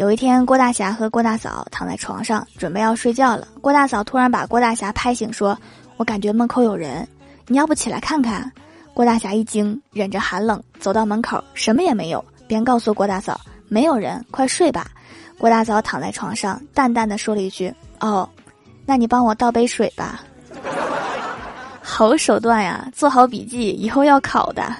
有一天郭大侠和郭大嫂躺在床上准备要睡觉了郭大嫂突然把郭大侠拍醒说我感觉门口有人你要不起来看看？郭大侠一惊忍着寒冷走到门口什么也没有便告诉郭大嫂没有人。快睡吧郭大嫂躺在床上淡淡的说了一句哦那你帮我倒杯水吧。好手段呀做好笔记以后要考的。